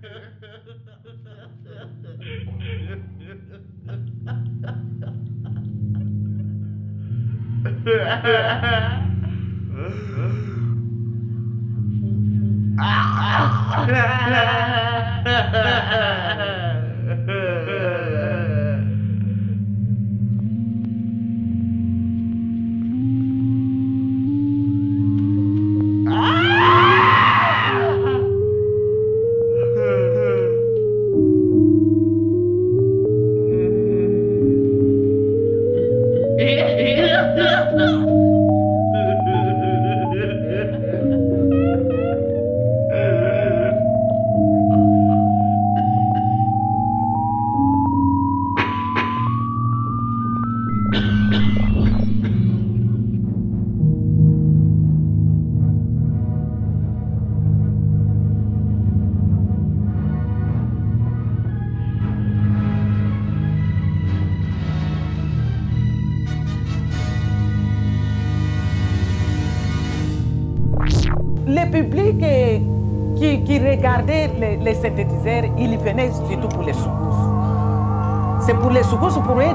Le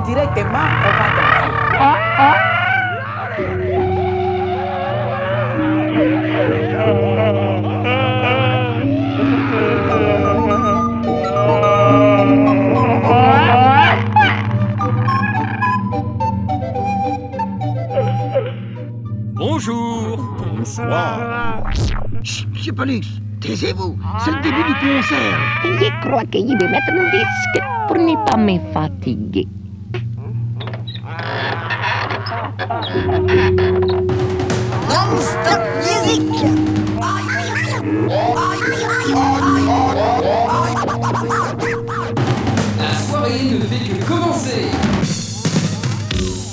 directement, on va danser. Bonjour Bonsoir. Chut, Monsieur Pollux, taisez-vous, c'est le début du concert. Je crois que je vais mettre un disque pour ne pas me fatiguer. Non-stop music La soirée ne fait que commencer.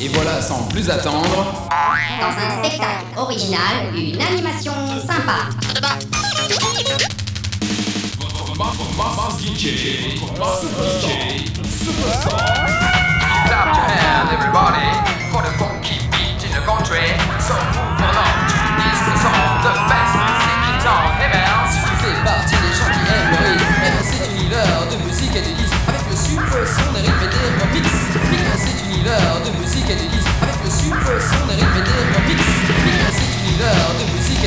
Et voilà, sans plus attendre, Dans un spectacle original, une animation sympa. Clap your hands, everybody, for funky the country. Fais partie des gens qui aiment le et dans cet univers de musique et de avec le super son des rythmes des dans cet univers de musique et de avec le super son des des dans cet univers de musique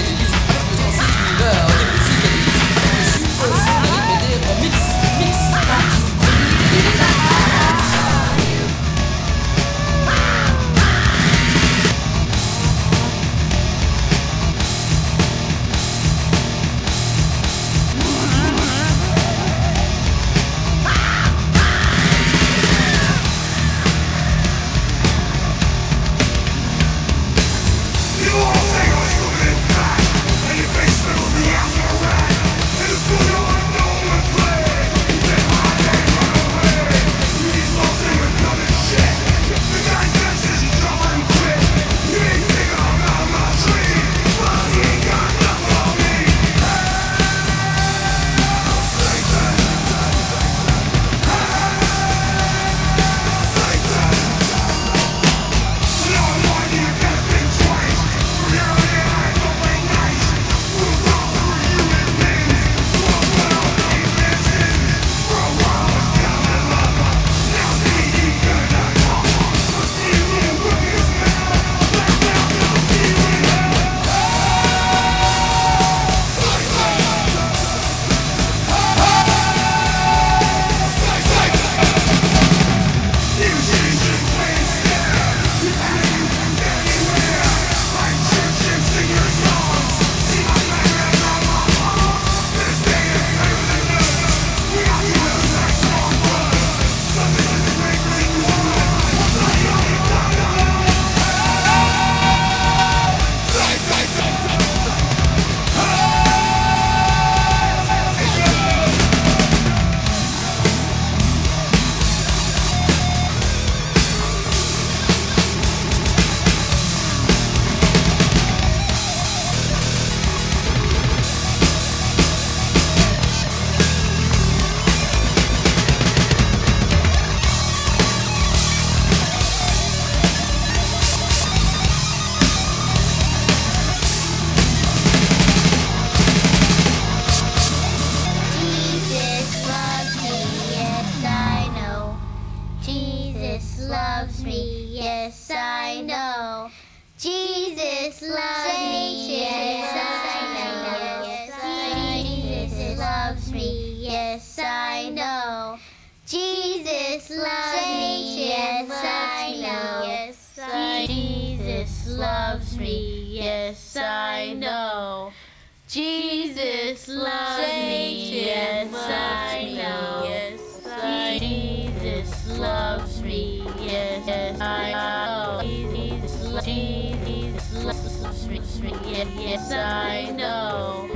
Yes, I know.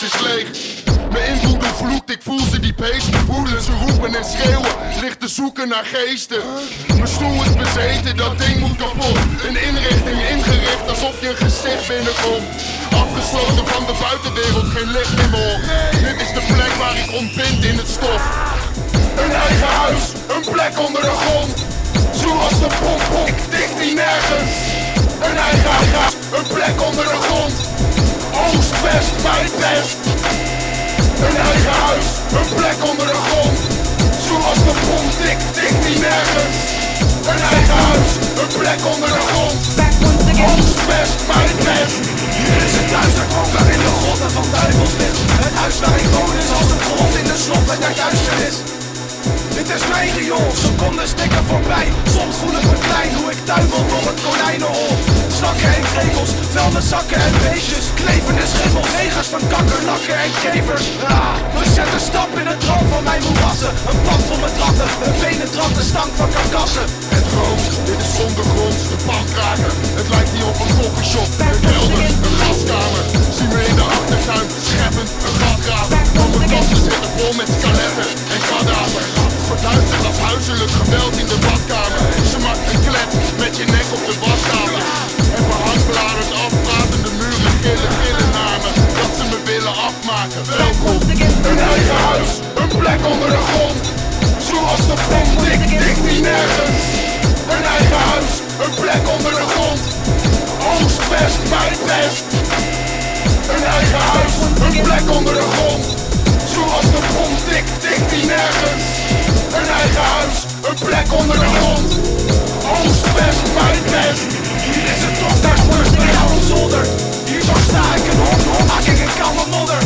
Koelkast is leeg. Mijn inboedel vloekt, ik voel ze die beesten voelen. Ze roepen en schreeuwen, ligt te zoeken naar geesten. Mijn stoel is bezeten, dat ding moet kapot. Een inrichting ingericht alsof je een gezicht binnenkomt. Afgesloten van de buitenwereld, geen licht in me op. Dit is de plek waar ik ontbind in het stof. Een eigen huis, een plek onder de grond. Zoals de pompom, ik dicht die nergens. Een eigen huis, een plek onder de grond. Oost, west, mijn best. Een eigen huis, een plek onder de grond. Zoals de pomp, dik, dicht die nergens. Een eigen huis, een plek onder de grond. Oost, west, mijn best. Hier is het thuis, daar woon waarin de grotten van duivels ligt. Het huis waar ik woon is als een grond in de slot en daar duisternis. Dit is mijn riool, seconden stikken voorbij. Soms voel ik me klein, hoe ik tuimel door het konijnenhol Slakken en vuilde zakken en beestjes Klevende schimmels, negers van kakkerlakken en kevers. Ah, We zetten stap in het droom van mijn moerassen. Een pand vol met ratten, een benen trap de stank van karkassen Het rookt, dit is ondergronds, de pandkraker. Het lijkt hier op een koffieshop, een kelder, een gaskamer. Zie me in de achtertuin, scheppend, een gat graven. Mijn zitten vol met skeletten en kadaver. Verduisterd als huiselijk geweld in de badkamer. Ze maakt een met je nek op de wastafel. En behang bladert af, pratende muren gillen, gillen naar me. Dat ze me willen afmaken, welkom. Een eigen huis, een plek onder de grond Zoals de pomp, dik, dik die nergens. Een eigen huis, een plek onder de grond. Oost, west, mijn best. Een eigen huis, een plek onder de grond. Zoals de pomp, dik, dik die nergens. Een eigen huis, een plek onder de grond. Oost, west, mijn best. Hier is het toch daar first bij jou een zolder. Hier zo sta ik een hond, maak ik een koude modder.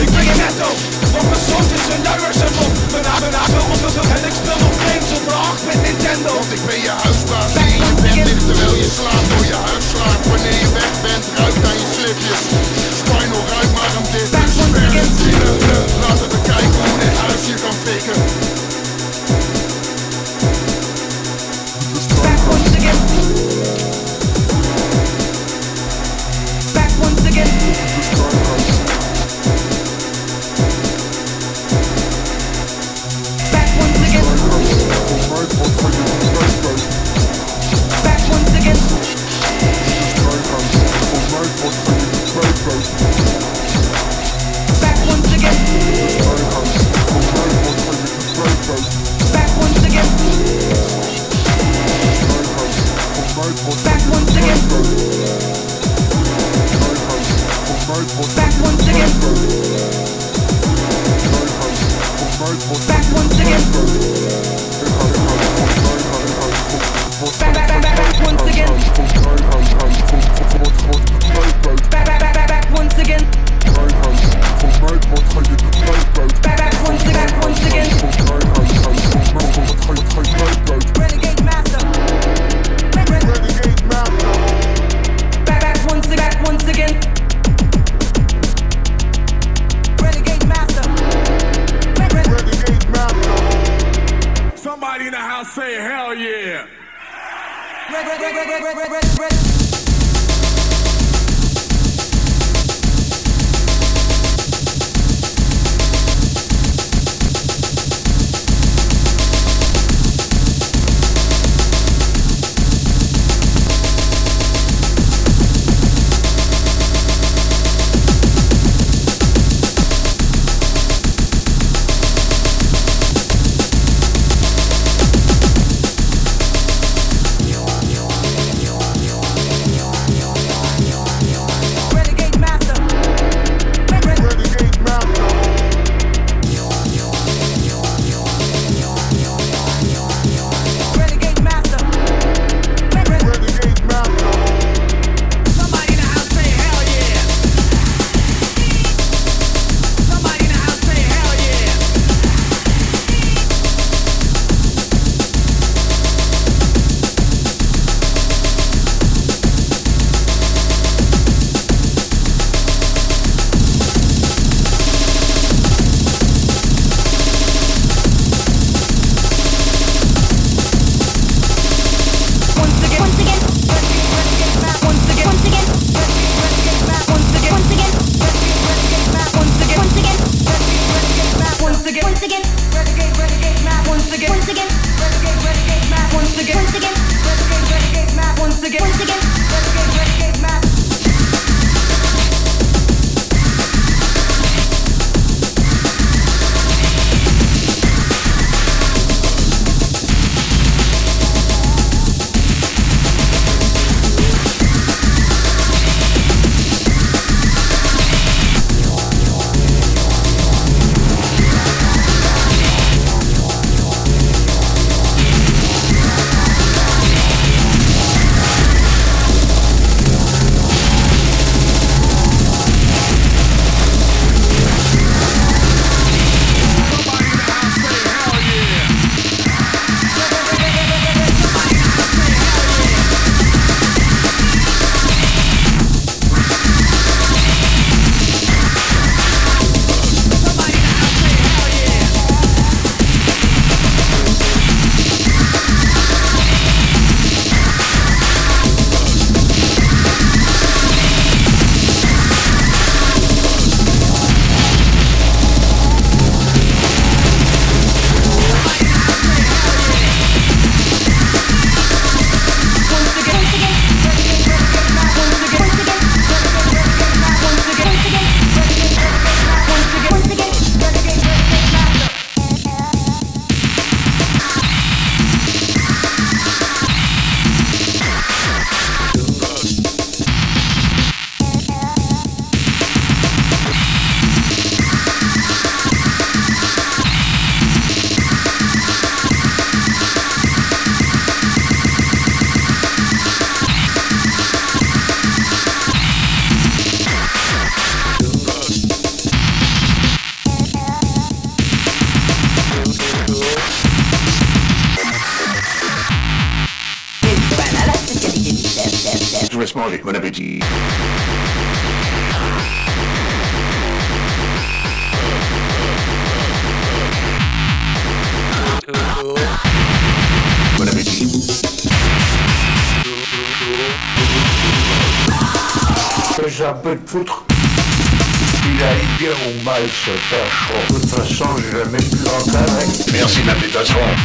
Ik ben netto, want mijn zoontjes zijn luiers en op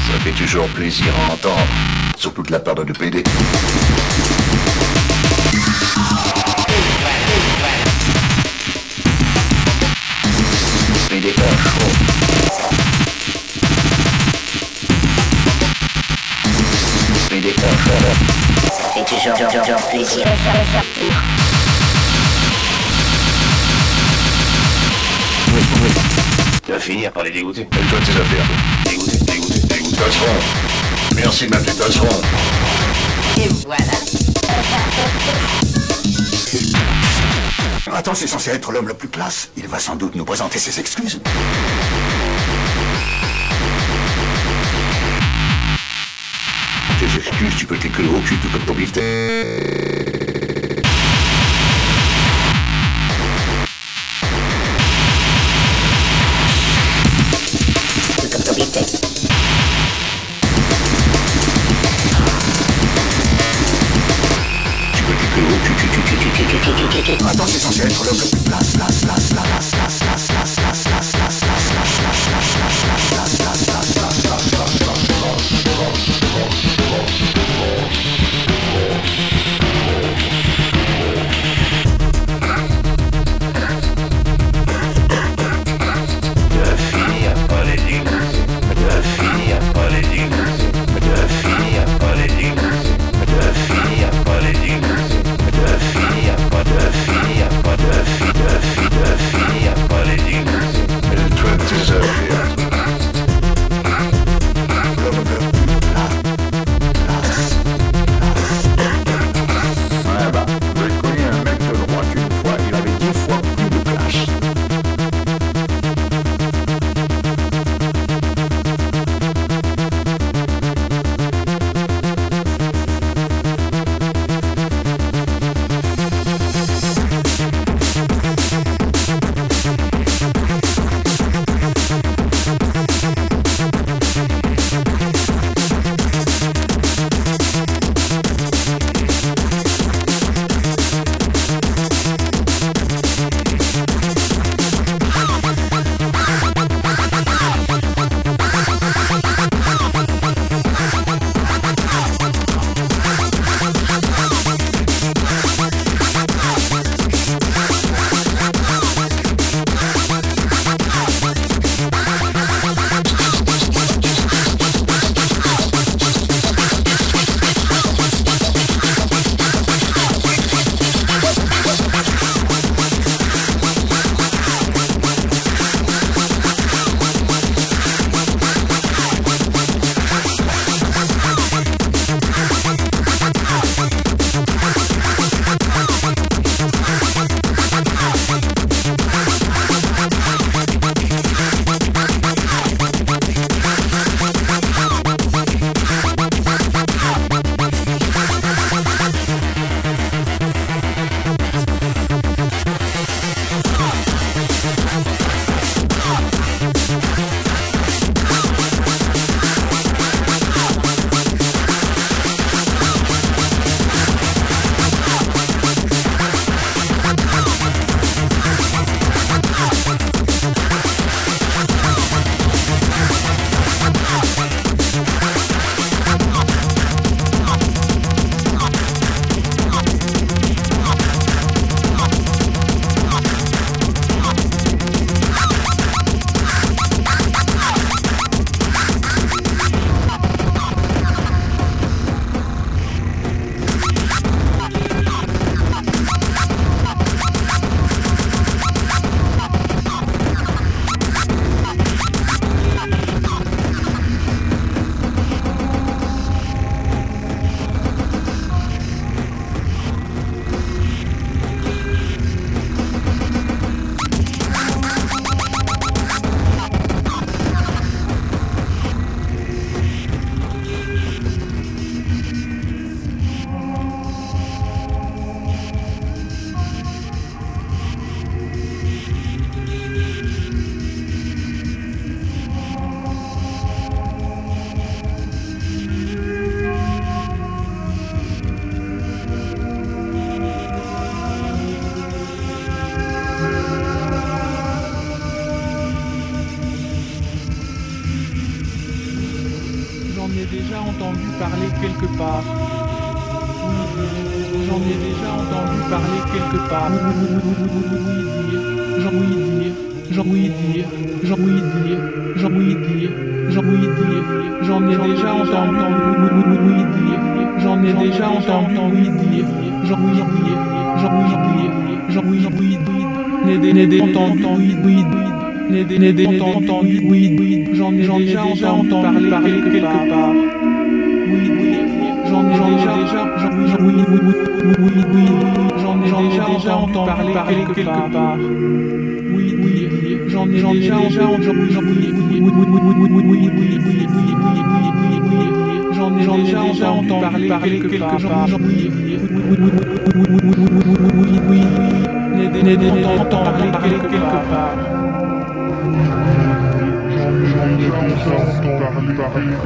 Ça fait toujours plaisir à entendre. Surtout de la part de PD. PD. PD percheron. Et toujours, plaisir. Tu vas finir par les dégoûter. Et toi, tes affaires. Merci m'appeler Tasseron. Et voilà. Attends, c'est censé être l'homme le plus classe. Il va sans doute nous présenter ses excuses. Tes excuses, tu peux te les au cul tout comme ton. Ladies quelque part. Oui, oui, j'en ai déjà, j'en entendu parler quelque part. Oui, oui, j'en ai déjà entendu, oui, oui, oui, parler quelque J'en ai, j'en ai, j'en ai, j'en j'en ai,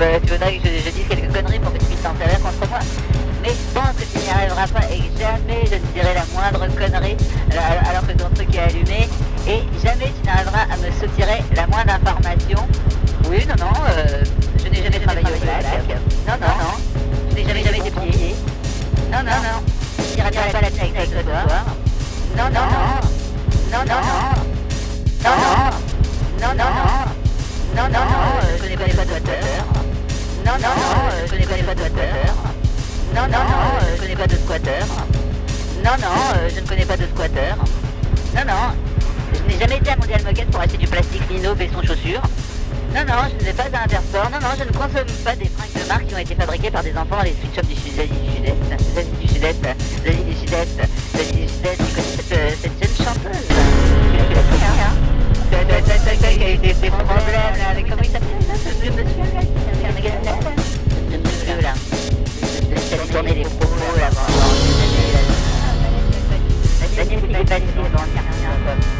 tu voudrais que je, je, dise quelques conneries pour que tu puisses t'en servir contre moi. Mais je pense que tu n'y arriveras pas et jamais je ne dirai la moindre connerie euh, alors, que ton truc est allumé et jamais tu n'arriveras à me soutirer la moindre information. Oui, non, non, euh, je n'ai jamais, travaillé au black. black. Non, non, non. Je n'ai jamais, jamais été. Non, non, non. Je n'irai pas la tête avec toi. Non, non, non. Non, non, non. Non, non. Non, non, non. Non, non, non. Je ne connais pas les boîtes non, non, euh, je ne connais pas de hauteur. Non, non, euh, je ne connais pas de squatter. Non, non, euh, je ne connais pas de squatter. Non, non, je n'ai jamais été à Mondial Moquette pour acheter du plastique lino et son chaussure. Non, non, je ne vais pas à Intersport. Non, non, je ne consomme pas des fringues de marque qui ont été fabriquées par des enfants dans les sweet shops du Sud-Est, du Sud-Est, l'Asie du Sud-Est, l'Asie du Sud-Est. Tu connais cette, euh, cette jeune chanteuse Tu la connais, hein là comment il s'appelle là, ce monsieur Daniel, il est validé avant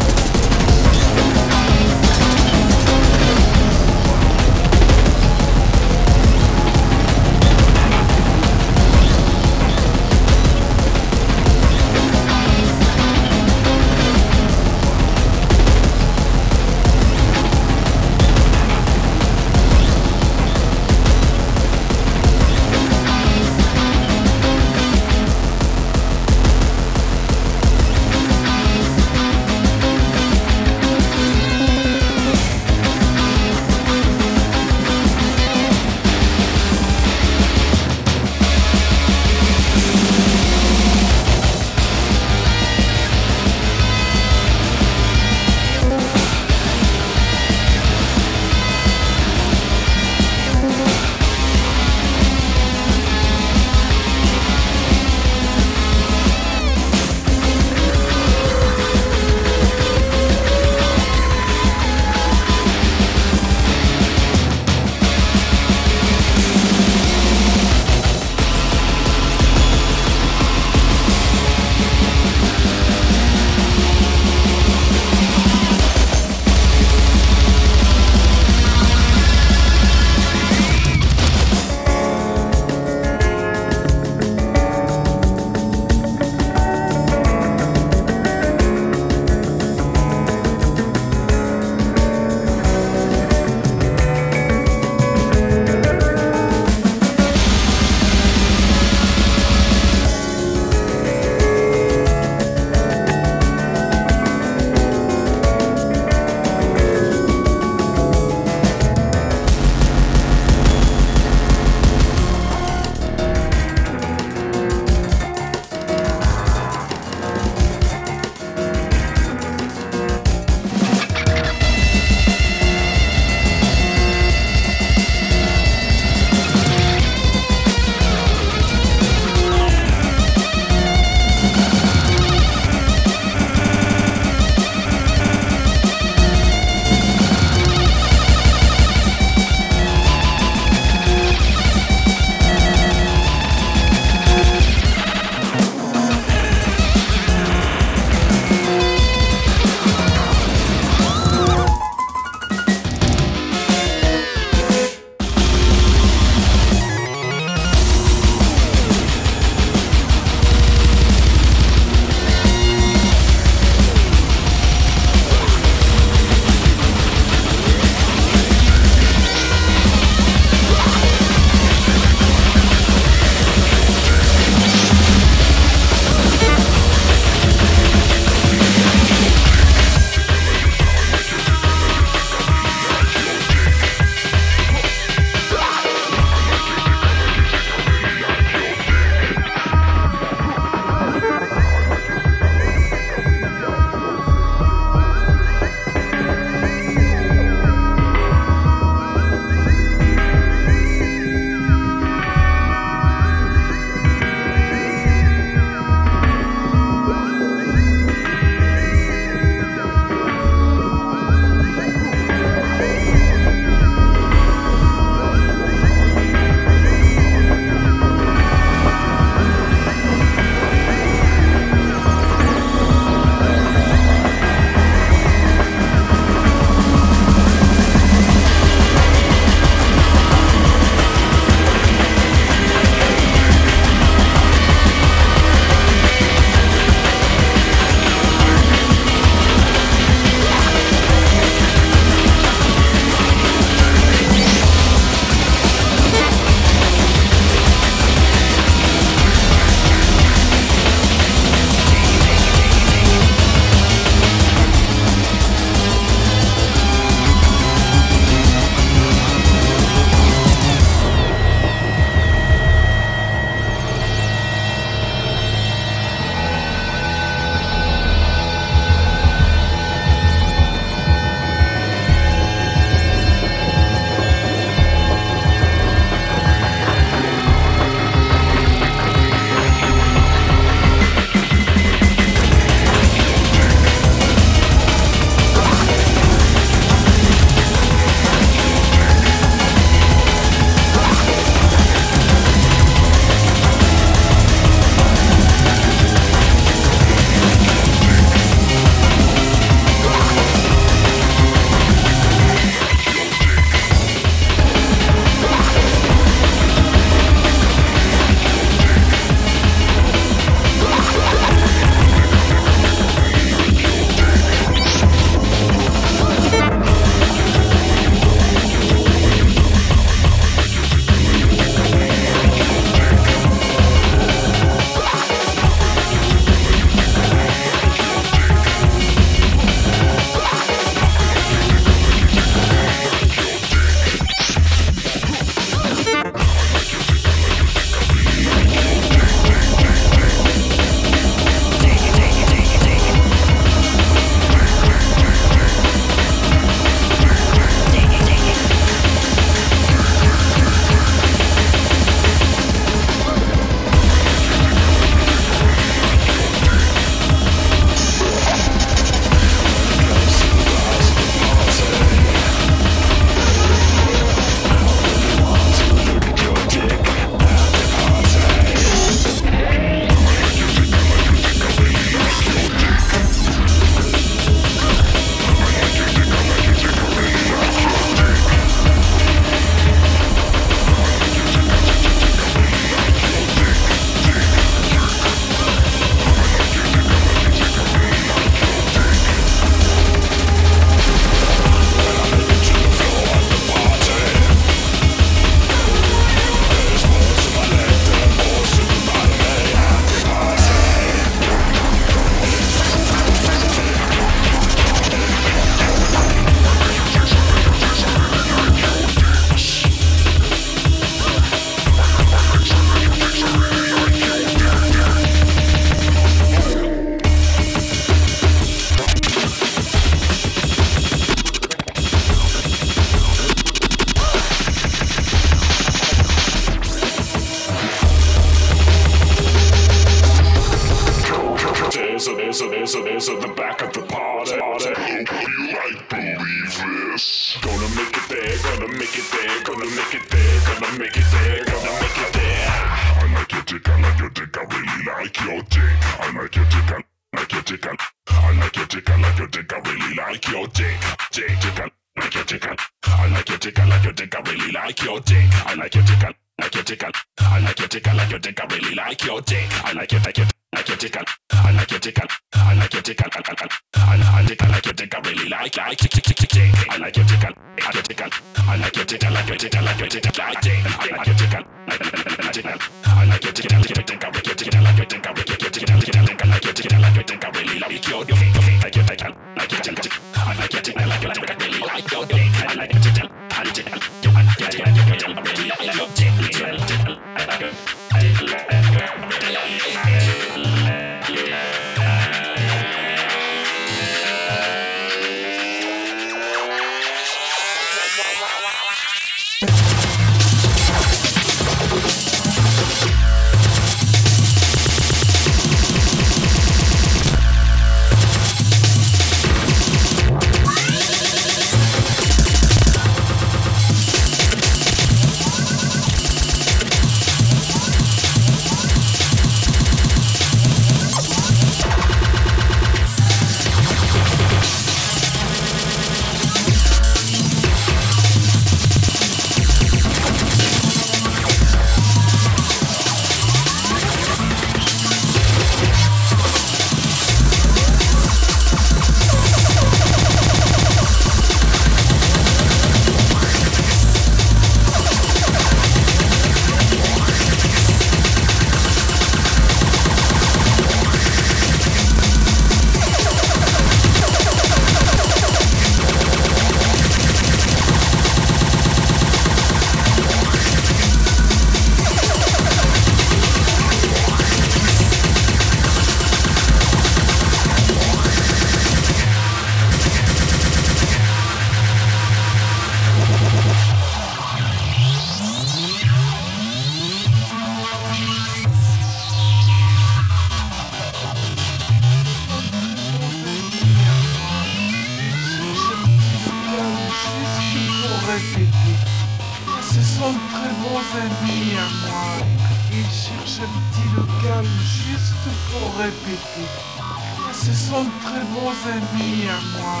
Ce sont de très bons amis à moi.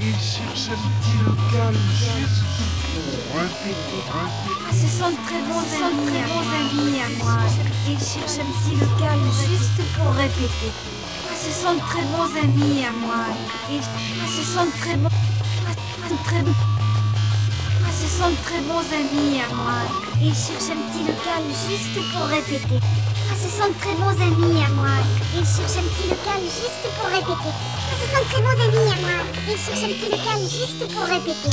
Ils cherchent un petit local juste? Pour répéter. Ce sont de très bons, amis, très bons amis à moi. Ils cherchent un petit local juste pour répéter? Ce sont de très bons amis à moi. Et ce sont de très bons. Très bons. Ce sont de très bons amis à moi. Ils cherchent un petit local juste pour répéter? Ce sont de très bons amis à moi. Ils cherchent un petit local juste pour répéter. Ce sont de très bons amis à moi. Ils cherchent un petit local juste pour répéter.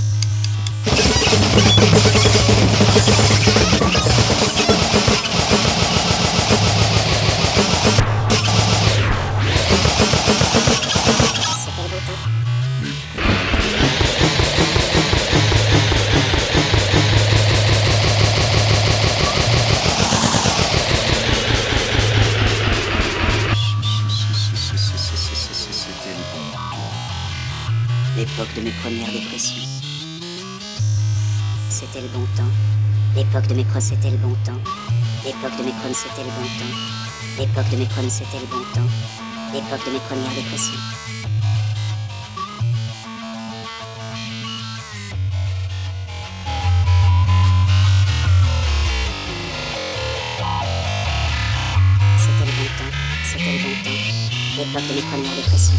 Dépressions. C'était le bon temps. L'époque de mes pro, c'était le bon temps. L'époque de mes chrones, c'était le bon temps. L'époque de mes chrones, c'était le bon temps. L'époque de mes premières dépressions. C'était le bon temps. C'était le bon temps. L'époque de mes premières dépressions.